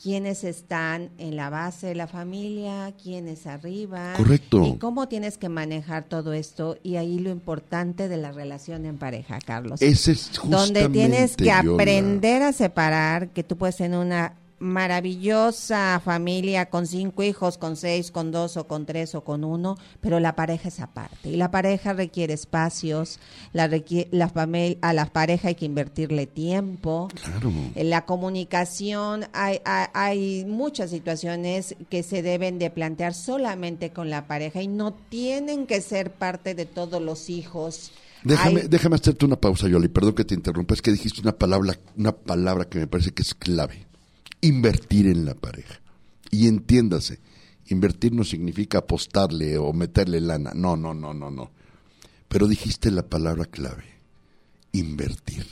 quiénes están en la base de la familia, quiénes arriba. Correcto. Y cómo tienes que manejar todo esto y ahí lo importante de la relación en pareja, Carlos. Ese es justamente donde tienes que aprender a separar que tú puedes tener una maravillosa familia con cinco hijos, con seis, con dos o con tres o con uno, pero la pareja es aparte. Y la pareja requiere espacios, la, la a la pareja hay que invertirle tiempo, en la comunicación hay, hay, muchas situaciones que se deben de plantear solamente con la pareja y no tienen que ser parte de todos los hijos. Déjame, déjame hacerte una pausa, Yoli, perdón que te interrumpa, es que dijiste una palabra, una palabra que me parece que es clave invertir en la pareja. Y entiéndase, invertir no significa apostarle o meterle lana. No, no, no, no, no. Pero dijiste la palabra clave, invertir.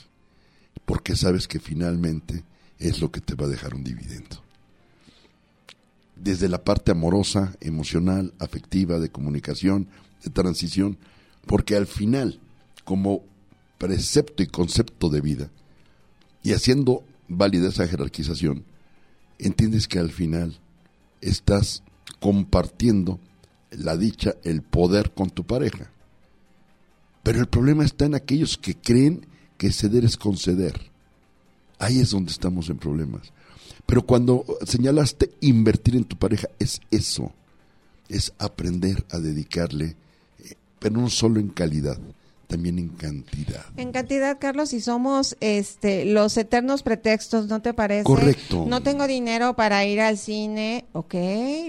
Porque sabes que finalmente es lo que te va a dejar un dividendo. Desde la parte amorosa, emocional, afectiva, de comunicación, de transición, porque al final, como precepto y concepto de vida, y haciendo válida esa jerarquización, entiendes que al final estás compartiendo la dicha, el poder con tu pareja. Pero el problema está en aquellos que creen que ceder es conceder. Ahí es donde estamos en problemas. Pero cuando señalaste invertir en tu pareja, es eso. Es aprender a dedicarle, eh, pero no solo en calidad, también en cantidad. En cantidad, Carlos, y somos este los eternos pretextos, ¿no te parece? Correcto. No tengo dinero para ir al cine, ok,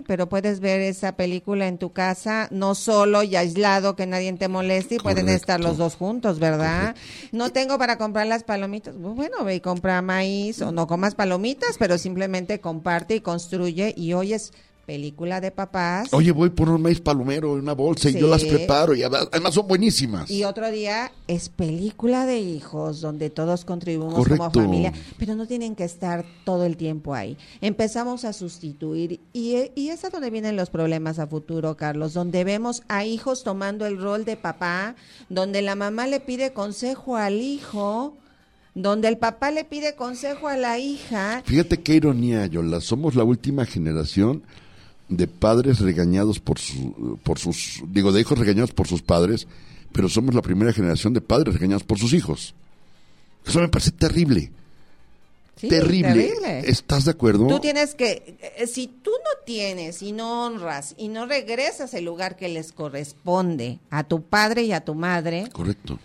pero puedes ver esa película en tu casa, no solo y aislado, que nadie te moleste y pueden estar los dos juntos, ¿verdad? No tengo para comprar las palomitas, bueno, ve y compra maíz o no comas palomitas, pero simplemente comparte y construye y hoy es película de papás. Oye, voy por un maíz palomero en una bolsa y yo las preparo y además son buenísimas. Y otro día es película de hijos donde todos contribuimos como familia, pero no tienen que estar todo el tiempo ahí. Empezamos a sustituir y, y es a donde vienen los problemas a futuro, Carlos, donde vemos a hijos tomando el rol de papá, donde la mamá le pide consejo al hijo donde el papá le pide consejo a la hija. Fíjate qué ironía, Yola. Somos la última generación de padres regañados por, su, por sus, digo, de hijos regañados por sus padres, pero somos la primera generación de padres regañados por sus hijos. Eso me parece terrible. terrible. ¿Estás de acuerdo? Tú tienes que, eh, si tú no tienes y no honras y no regresas el lugar que les corresponde a tu padre y a tu madre. Correcto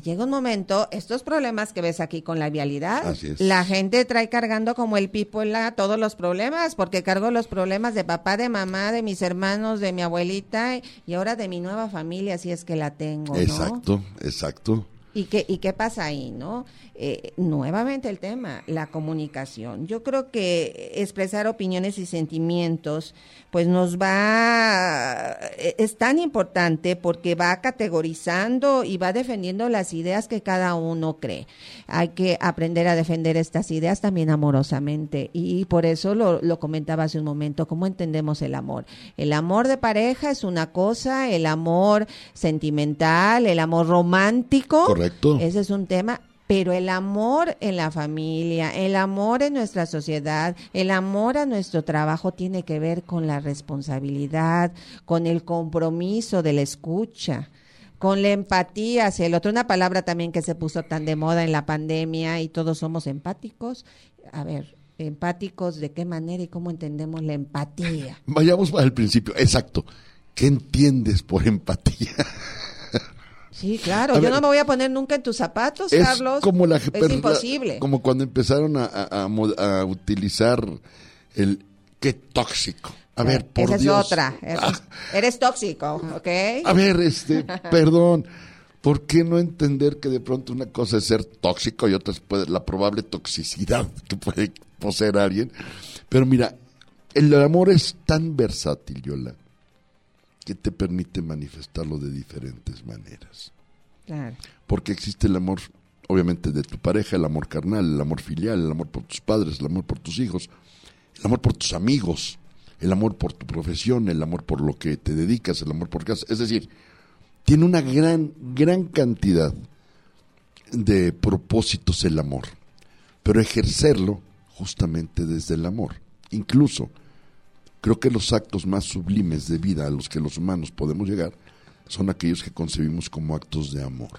y llega un momento, estos problemas que ves aquí con la vialidad, la gente trae cargando como el pipola todos los problemas, porque cargo los problemas de papá, de mamá, de mis hermanos, de mi abuelita y ahora de mi nueva familia, si es que la tengo. Exacto, exacto. ¿Y qué, ¿Y qué pasa ahí, no? Eh, nuevamente el tema, la comunicación. Yo creo que expresar opiniones y sentimientos, pues nos va, eh, es tan importante porque va categorizando y va defendiendo las ideas que cada uno cree. Hay que aprender a defender estas ideas también amorosamente y por eso lo, lo comentaba hace un momento, ¿cómo entendemos el amor? El amor de pareja es una cosa, el amor sentimental, el amor romántico. Correcto. Ese es un tema pero el amor en la familia, el amor en nuestra sociedad, el amor a nuestro trabajo tiene que ver con la responsabilidad, con el compromiso de la escucha con la empatía hacia el otro. Una palabra también que se puso tan de moda en la pandemia y todos somos empáticos. A ver, empáticos, ¿de qué manera y cómo entendemos la empatía? Vayamos al principio, exacto. ¿Qué entiendes por empatía? Sí, claro. Yo no me voy a poner nunca en tus zapatos, Carlos. Como la, es imposible. como cuando empezaron a, utilizar el qué tóxico. A ver, por Esa es otra. Ah. Eres, tóxico, ¿ok? A ver, este, perdón. ¿Por qué no entender que de pronto una cosa es ser tóxico y otra es la probable toxicidad que puede poseer alguien? Pero mira, el amor es tan versátil, Yola, que te permite manifestarlo de diferentes maneras. Porque existe el amor, obviamente, de tu pareja, el amor carnal, el amor filial, el amor por tus padres, el amor por tus hijos, el amor por tus amigos, el amor por tu profesión, el amor por lo que te dedicas, el amor por casa. Es decir, tiene una gran, gran cantidad de propósitos el amor, pero ejercerlo justamente desde el amor. Incluso Creo que los actos más sublimes de vida a los que los humanos podemos llegar son aquellos que concebimos como actos de amor.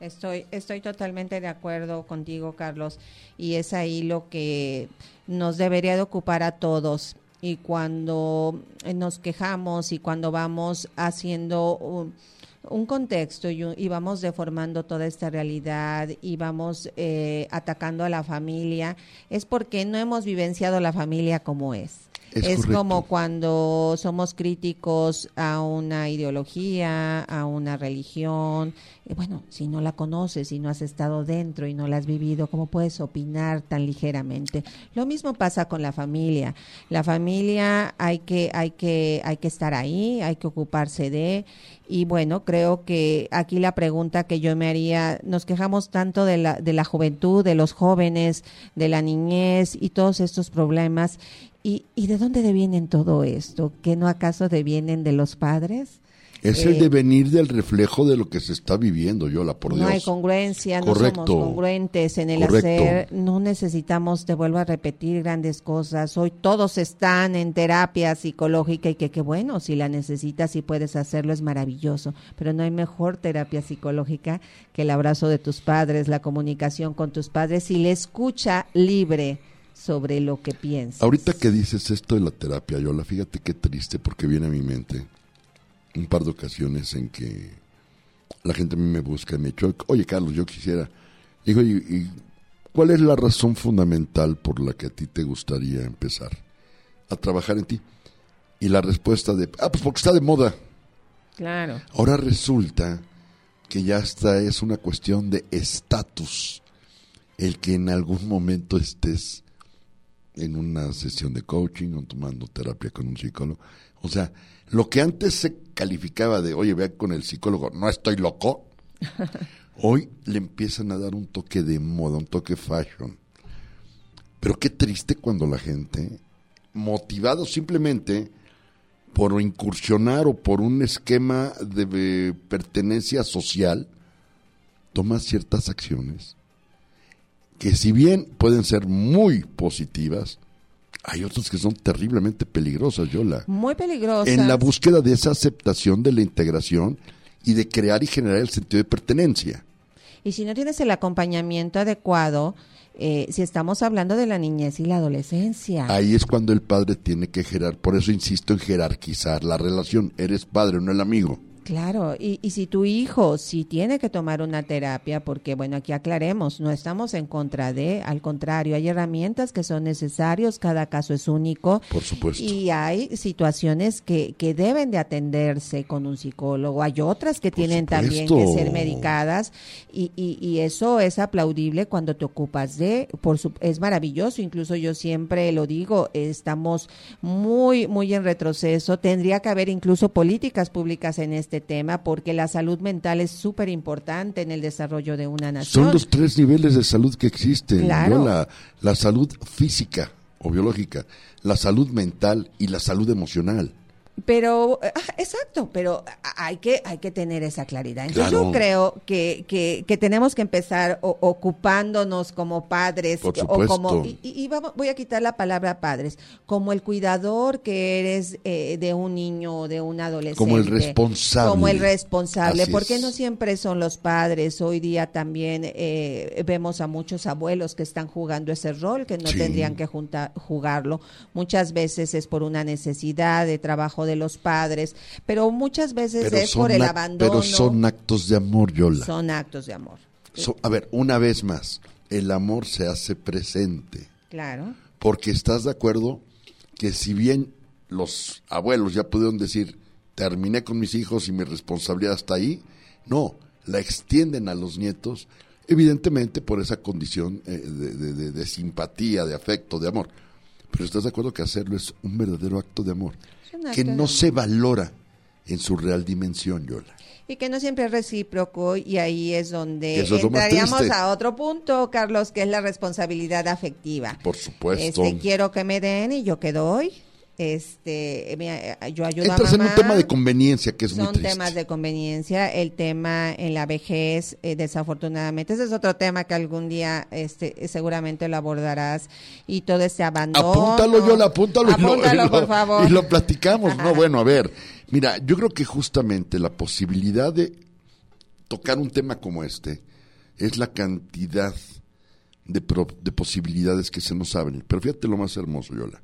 Estoy, estoy totalmente de acuerdo contigo, Carlos, y es ahí lo que nos debería de ocupar a todos. Y cuando nos quejamos y cuando vamos haciendo un contexto y, y, vamos deformando toda esta realidad y vamos eh, atacando a la familia, es porque no hemos vivenciado la familia como es. Es, como cuando somos críticos a una ideología, a una religión. Eh, Bueno, si no la conoces, si no has estado dentro y no la has vivido, ¿cómo puedes opinar tan ligeramente? Lo mismo pasa con la familia. La familia hay que, hay que, hay que estar ahí, hay que ocuparse de. Y bueno, creo que aquí la pregunta que yo me haría, nos quejamos tanto de la, de la juventud, de los jóvenes, de la niñez y todos estos problemas. ¿Y, ¿Y de dónde devienen todo esto? ¿Que no acaso devienen de los padres? Es Eh, el devenir del reflejo de lo que se está viviendo, Yola, por no Dios. hay congruencia, no somos congruentes en el Correcto. hacer, no necesitamos, te vuelvo a repetir, grandes cosas. Hoy todos están en terapia psicológica y que qué bueno, si la necesitas y puedes hacerlo es maravilloso, pero no hay mejor terapia psicológica que el abrazo de tus padres, la comunicación con tus padres y la escucha libre sobre lo que piensas. Ahorita que dices esto de la terapia, Yola, fíjate qué triste porque viene a mi mente un par de ocasiones en que la gente a mí me busca y me dice, oye Carlos, yo quisiera. Digo, ¿y, y cuál es la razón fundamental por la que a ti te gustaría empezar a trabajar en ti? Y la respuesta de, ah, pues porque está de moda. Claro. Ahora resulta que ya esta es una cuestión de estatus el que en algún momento estés en una sesión de coaching o tomando terapia con un psicólogo. O sea, lo que antes se calificaba de, oye, vea con el psicólogo, no estoy loco, hoy le empiezan a dar un toque de moda, un toque fashion. Pero qué triste cuando la gente, motivado simplemente por incursionar o por un esquema de eh, pertenencia social, toma ciertas acciones que si bien pueden ser muy positivas, hay otras que son terriblemente peligrosas, Yola. Muy peligrosa. En la búsqueda de esa aceptación de la integración y de crear y generar el sentido de pertenencia. Y si no tienes el acompañamiento adecuado, eh, si estamos hablando de la niñez y la adolescencia. Ahí es cuando el padre tiene que gerar, por eso insisto en jerarquizar la relación. Eres padre, no el amigo. Claro, y, y si tu hijo sí tiene que tomar una terapia, porque bueno, aquí aclaremos, no estamos en contra de, al contrario, hay herramientas que son necesarios, cada caso es único. Por supuesto. Y hay situaciones que, que deben de atenderse con un psicólogo, hay otras que Por tienen también que ser medicadas y, y, y eso es aplaudible cuando te ocupas de, por su, es maravilloso, incluso yo siempre lo digo, estamos muy, muy en retroceso, tendría que haber incluso políticas públicas en este tema porque la salud mental es súper importante en el desarrollo de una nación. Son los tres niveles de salud que existen. Claro. ¿no? La, la salud física o biológica, la salud mental y la salud emocional. Pero, ah, exacto, pero hay que, hay que tener esa claridad. Entonces Claro. yo creo que, que, que tenemos que empezar o- ocupándonos como padres Por o como, y, y vamos, voy a quitar la palabra padres, como el cuidador que eres eh, de un niño o de un adolescente. Como el responsable. Como el responsable, Así porque es. no siempre son los padres. Hoy día también eh, vemos a muchos abuelos que están jugando ese rol, que no Sí. tendrían que junta- jugarlo. Muchas veces es por una necesidad de trabajo de los padres, pero muchas veces Pero es por el abandono. pero son actos de amor, Yola. Son actos de amor. So- a ver, una vez más, el amor se hace presente. Claro. Porque estás de acuerdo que si bien los abuelos ya pudieron decir, terminé con mis hijos y mi responsabilidad está ahí, no, la extienden a los nietos, evidentemente por esa condición eh, de, de- de- de simpatía, de afecto, de amor. Pero estás de acuerdo que hacerlo es un verdadero acto de amor, Que no se valora en su real dimensión, Yola. Y que no siempre es recíproco y ahí es donde Eso es entraríamos a otro punto, Carlos, que es la responsabilidad afectiva. Por supuesto. Este, quiero que me den y yo que doy. Este, me- yo ayudo Entras a en mamá. un tema de conveniencia que es muy Son triste. temas de conveniencia. El tema en la vejez, eh, desafortunadamente, ese es otro tema que algún día este, seguramente lo abordarás. Y todo este abandono. Apúntalo, yo apúntalo, y lo- Apúntalo, y lo, por favor. y lo platicamos. No, bueno, a ver, mira, yo creo que justamente la posibilidad de tocar un tema como este es la cantidad de, de posibilidades que se nos abren. Pero fíjate lo más hermoso, Yola.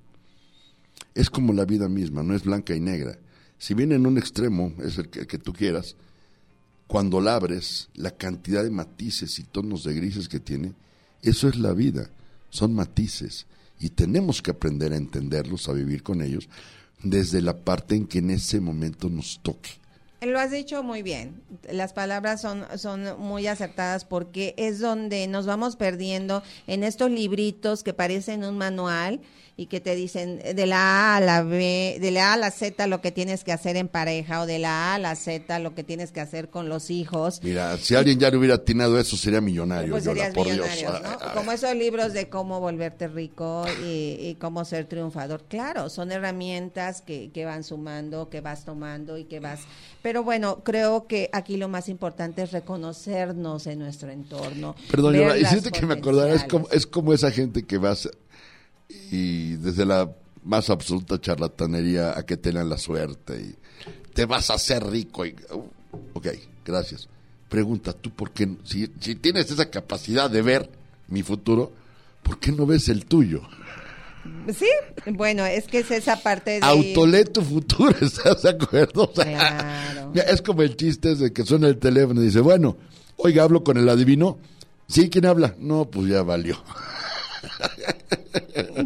Es como la vida misma, no es blanca y negra. Si bien en un extremo es el que, el que tú quieras, cuando la abres, la cantidad de matices y tonos de grises que tiene, eso es la vida, son matices y tenemos que aprender a entenderlos, a vivir con ellos, desde la parte en que en ese momento nos toque. Lo has dicho muy bien. Las palabras son, son muy acertadas porque es donde nos vamos perdiendo en estos libritos que parecen un manual y que te dicen de la A a la B, de la A a la Z lo que tienes que hacer en pareja o de la A a la Z lo que tienes que hacer con los hijos. Mira, si alguien ya le hubiera atinado eso sería millonario. Pues Yola, serías por millonario, Dios. ¿no? Como esos libros de cómo volverte rico y, y cómo ser triunfador. Claro, son herramientas que, que van sumando, que vas tomando y que vas... Pero bueno, creo que aquí lo más importante es reconocernos en nuestro entorno. Perdón, las hiciste que me acordara, es como, es como esa gente que vas y desde la más absoluta charlatanería a que tengan la suerte y te vas a hacer rico. Y, uh, ok, gracias. Pregunta, ¿tú por qué? Si, si tienes esa capacidad de ver mi futuro, ¿por qué no ves el tuyo? Sí, bueno, es que es esa parte de... Autolé tu futuro, ¿estás de acuerdo? Claro. es como el chiste ese que suena el teléfono y dice, bueno, oiga, hablo con el adivino. Sí, ¿quién habla? No, pues ya valió.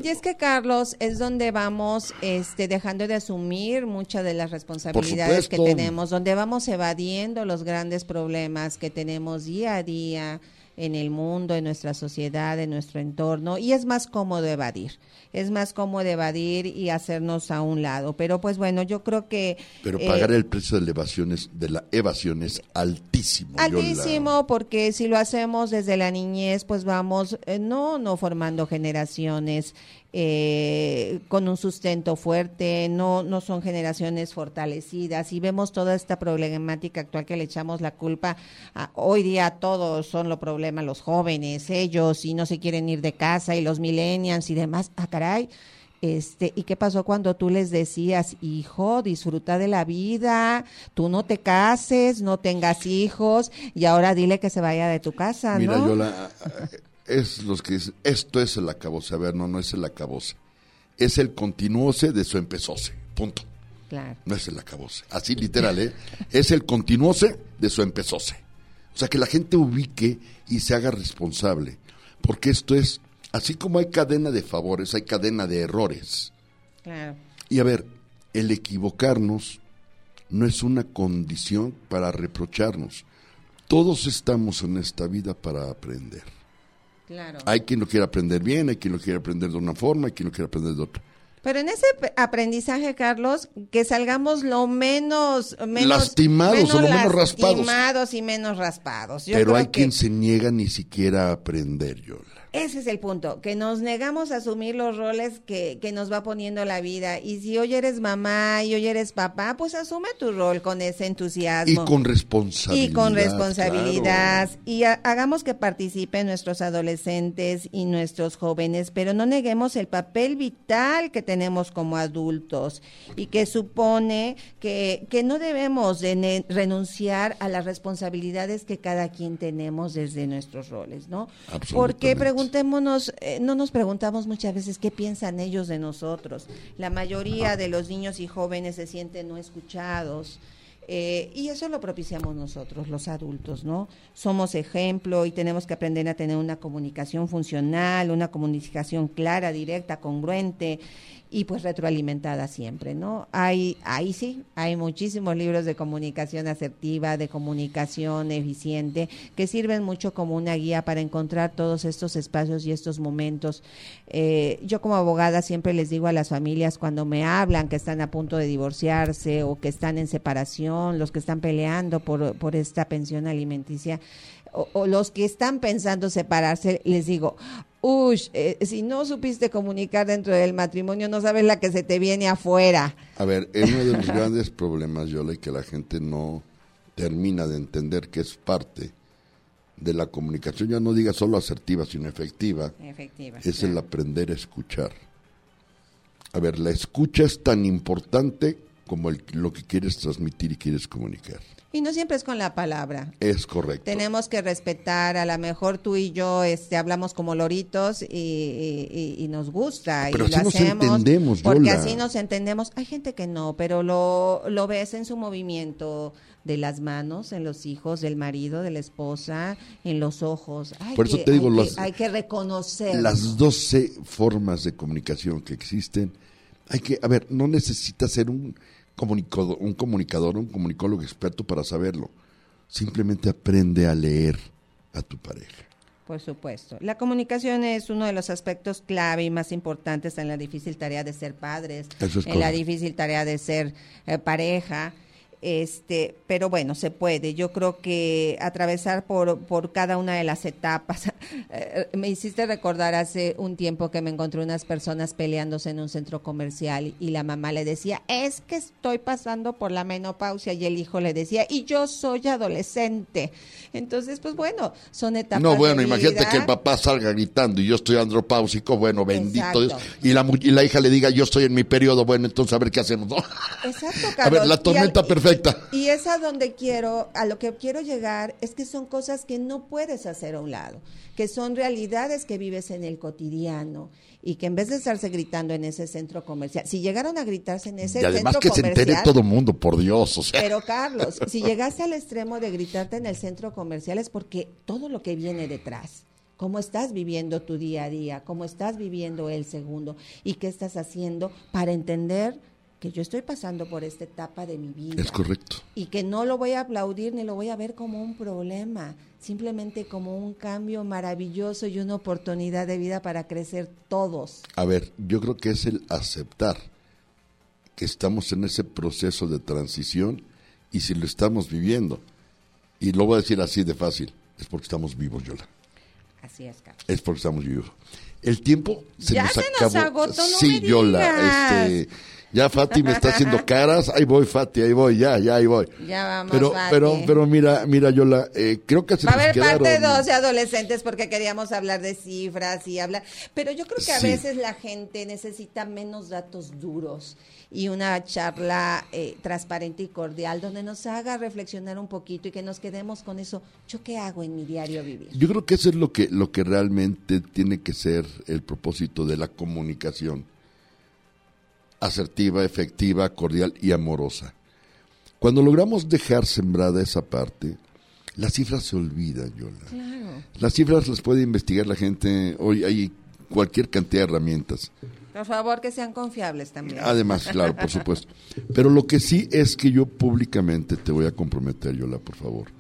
Y es que Carlos es donde vamos este dejando de asumir muchas de las responsabilidades que tenemos, donde vamos evadiendo los grandes problemas que tenemos día a día en el mundo, en nuestra sociedad, en nuestro entorno y es más cómodo evadir. Es más cómodo evadir y hacernos a un lado, pero pues bueno, yo creo que Pero eh, pagar el precio de la evasión es, de la evasión es altísimo. La- Altísimo, porque si lo hacemos desde la niñez, pues vamos, eh, no, no formando generaciones eh, con un sustento fuerte, no, no son generaciones fortalecidas. Y vemos toda esta problemática actual que le echamos la culpa. a- hoy día todos son los problemas, los jóvenes, ellos, y no se quieren ir de casa, y los millennials y demás. Ah, caray. Este, ¿y qué pasó cuando tú les decías, hijo, disfruta de la vida, tú no te cases, no tengas hijos, y ahora dile que se vaya de tu casa, Mira, ¿no? Yola, es los que dicen, esto es el acabose. A ver, no, no es el acabose. Es el continuose de su empezose. Punto. Claro. No es el acabose. Así literal, ¿eh? Es el continuose de su empezose. O sea, que la gente ubique y se haga responsable. Porque esto es, así como hay cadena de favores, hay cadena de errores. Claro. Y a ver, el equivocarnos no es una condición para reprocharnos. Todos estamos en esta vida para aprender. Claro. Hay quien lo quiere aprender bien, hay quien lo quiere aprender de una forma, hay quien lo quiere aprender de otra. Pero en ese aprendizaje, Carlos, que salgamos lo menos, menos Lastimados o lo menos raspados. lastimados y menos raspados. Yo Pero creo hay que quien se niega ni siquiera a aprender, Yola. Ese es el punto, que nos negamos a asumir los roles que, que nos va poniendo la vida. Y si hoy eres mamá y hoy eres papá, pues asume tu rol con ese entusiasmo. Y con responsabilidad. Y con responsabilidad. claro. Y ha- hagamos que participen nuestros adolescentes y nuestros jóvenes, pero no neguemos el papel vital que tenemos como adultos y que supone que, que no debemos de renunciar a las responsabilidades que cada quien tenemos desde nuestros roles, ¿no? Porque Absolutamente. Preguntémonos, eh, no nos preguntamos muchas veces qué piensan ellos de nosotros. La mayoría de los niños y jóvenes se sienten no escuchados. eh, y eso lo propiciamos nosotros, los adultos, ¿no? Somos ejemplo y tenemos que aprender a tener una comunicación funcional, una comunicación clara, directa, congruente y pues retroalimentada siempre, ¿no? Hay, ahí sí, hay muchísimos libros de comunicación asertiva, de comunicación eficiente, que sirven mucho como una guía para encontrar todos estos espacios y estos momentos. Eh, yo como abogada siempre les digo a las familias cuando me hablan que están a punto de divorciarse o que están en separación, los que están peleando por, por esta pensión alimenticia, o, o los que están pensando separarse, les digo, uy, eh, si no supiste comunicar dentro del matrimonio, no sabes la que se te viene afuera. A ver, es uno de los grandes problemas, Yola, y que la gente no termina de entender que es parte de la comunicación, ya no diga solo asertiva, sino efectiva, Efectiva. es el aprender a escuchar. A ver, la escucha es tan importante como el- lo que quieres transmitir y quieres comunicar. Y no siempre es con la palabra. Es correcto. Tenemos que respetar, a lo mejor tú y yo este, hablamos como loritos y, y- y- y nos gusta Pero y lo nos hacemos. entendemos, Porque así nos entendemos. Hay gente que no, pero lo, lo ves en su movimiento de las manos, en los hijos, del marido, de la esposa, en los ojos. Hay Por eso que- te digo, hay, que, hay que reconocer. Las 12 formas de comunicación que existen, hay que, a ver, no necesitas ser un comunicador, un comunicador, un comunicólogo experto para saberlo. Simplemente aprende a leer a tu pareja. Por supuesto. La comunicación es uno de los aspectos clave y más importantes en la difícil tarea de ser padres, es en la difícil tarea de ser eh, pareja. Este, pero bueno, se puede. Yo creo que atravesar por, por cada una de las etapas. eh, me hiciste recordar hace un tiempo que me encontré unas personas peleándose en un centro comercial y la mamá le decía, es que estoy pasando por la menopausia y el hijo le decía, y yo soy adolescente. Entonces, pues bueno, son etapas. No, bueno, de imagínate vida. que el papá salga gritando y yo estoy andropáusico, bueno, bendito Exacto. Dios. Y la, y la hija le diga, yo estoy en mi periodo, bueno, entonces a ver qué hacemos. Exacto, A ver, Carlos. la al- tormenta perfecta. Y es a donde quiero, a lo que quiero llegar, es que son cosas que no puedes hacer a un lado, que son realidades que vives en el cotidiano y que en vez de estarse gritando en ese centro comercial, si llegaron a gritarse en ese Y además centro que se entere comercial, todo mundo, por Dios, o sea. pero Carlos, si llegaste al extremo de gritarte en el centro comercial es porque todo lo que viene detrás, cómo estás viviendo tu día a día, cómo estás viviendo el segundo y qué estás haciendo para entender que yo estoy pasando por esta etapa de mi vida Es correcto. y que no lo voy a aplaudir ni lo voy a ver como un problema, simplemente como un cambio maravilloso y una oportunidad de vida para crecer todos. A ver, yo creo que es el aceptar que estamos en ese proceso de transición y si lo estamos viviendo, y lo voy a decir así de fácil, es porque estamos vivos, Yola. Así es, Carlos. Es porque estamos vivos. El tiempo se Ya nos se nos acabó. agotó, no sí, me Yola, digas. este, ya Fati me está haciendo caras, ahí voy Fati, ahí voy, ya, ya ahí voy. Ya vamos, Pero, Fati. pero, pero mira, mira Yola, eh, creo que se Va a haber parte quedaron- 2 de adolescentes porque queríamos hablar de cifras y hablar, pero yo creo que a Sí. veces la gente necesita menos datos duros y una charla eh, transparente y cordial donde nos haga reflexionar un poquito y que nos quedemos con eso. ¿Yo qué hago en mi diario vivir? Yo creo que eso es lo que, lo que realmente tiene que ser el propósito de la comunicación. Asertiva, efectiva, cordial y amorosa. Cuando logramos dejar sembrada esa parte, las cifras se olvidan, Yola. Claro. Las cifras las puede investigar la gente. Hoy hay cualquier cantidad de herramientas. Por favor, que sean confiables también. Además, claro, por supuesto. Pero lo que sí es que yo públicamente te voy a comprometer, Yola, por favor, ¿Qué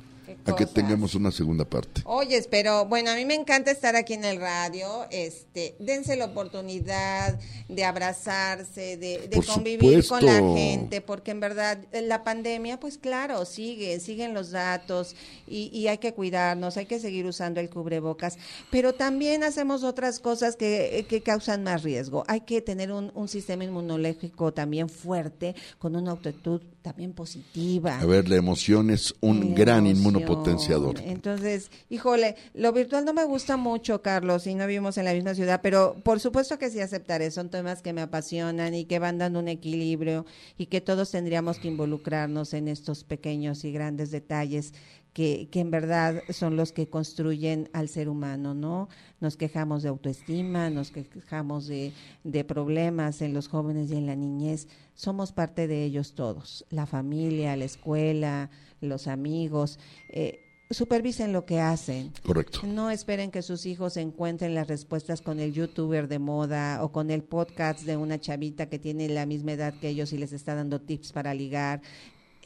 a que tengamos una segunda parte. Oyes, pero bueno, a mí me encanta estar aquí en el radio. Este, dense la oportunidad de abrazarse, de, de convivir con la gente, porque en verdad la pandemia, pues claro, sigue, siguen los datos y, y hay que cuidarnos, hay que seguir usando el cubrebocas, pero también hacemos otras cosas que, que causan más riesgo. Hay que tener un, un sistema inmunológico también fuerte, con una actitud también positiva. A ver, la emoción es un gran inmunopotenciador. Entonces, híjole, lo virtual no me gusta mucho, Carlos, y no vivimos en la misma ciudad, pero por supuesto que sí aceptaré. Son temas que me apasionan y que van dando un equilibrio y que todos tendríamos que involucrarnos en estos pequeños y grandes detalles que, que en verdad son los que construyen al ser humano, ¿no? Nos quejamos de autoestima, nos quejamos de, de problemas en los jóvenes y en la niñez. Somos parte de ellos todos, la familia, la escuela, los amigos. Eh, supervisen lo que hacen. Correcto. No esperen que sus hijos encuentren las respuestas con el youtuber de moda o con el podcast de una chavita que tiene la misma edad que ellos y les está dando tips para ligar.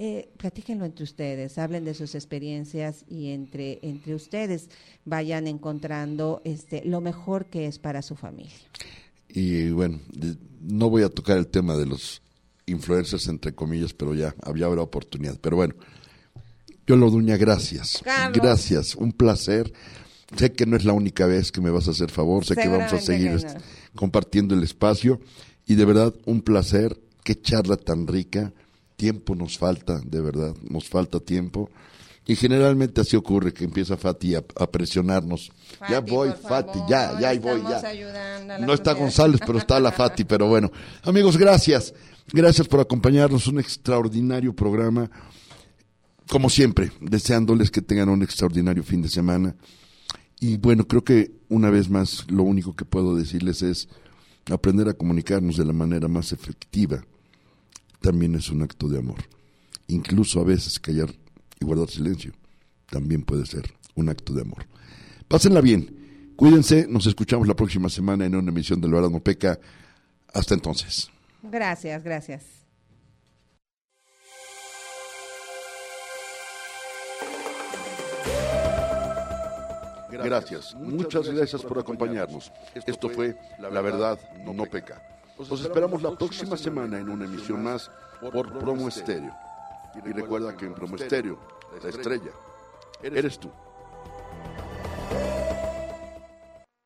Eh, platíquenlo entre ustedes, hablen de sus experiencias y entre, entre ustedes vayan encontrando este, lo mejor que es para su familia. Y bueno, no voy a tocar el tema de los influencers, entre comillas, pero ya había habrá oportunidad. Pero bueno, yo lo Duña, gracias. Carlos. Gracias, un placer. Sé que no es la única vez que me vas a hacer favor, sé que vamos a seguir no. compartiendo el espacio y de verdad un placer, qué charla tan rica, tiempo nos falta, de verdad, nos falta tiempo Y generalmente así ocurre que empieza Fati a, a presionarnos. ya voy, Fati, favor, ya, ya ahí voy, ya. No está sociedad. González, pero está la Fati, pero bueno. Amigos, gracias. Gracias por acompañarnos. Un extraordinario programa. Como siempre, deseándoles que tengan un extraordinario fin de semana. Y bueno, creo que una vez más lo único que puedo decirles es aprender a comunicarnos de la manera más efectiva. También es un acto de amor. Incluso a veces callar y guardar silencio también puede ser un acto de amor. Pásenla bien. Cuídense. Nos escuchamos la próxima semana en una emisión del Verano Peca. Hasta entonces. Gracias, gracias. Gracias. Muchas gracias por acompañarnos. Esto fue La Verdad No Peca. Los esperamos la próxima semana en una emisión más por Promo Estéreo. Y recuerda que en Promo Estéreo, la estrella, eres tú.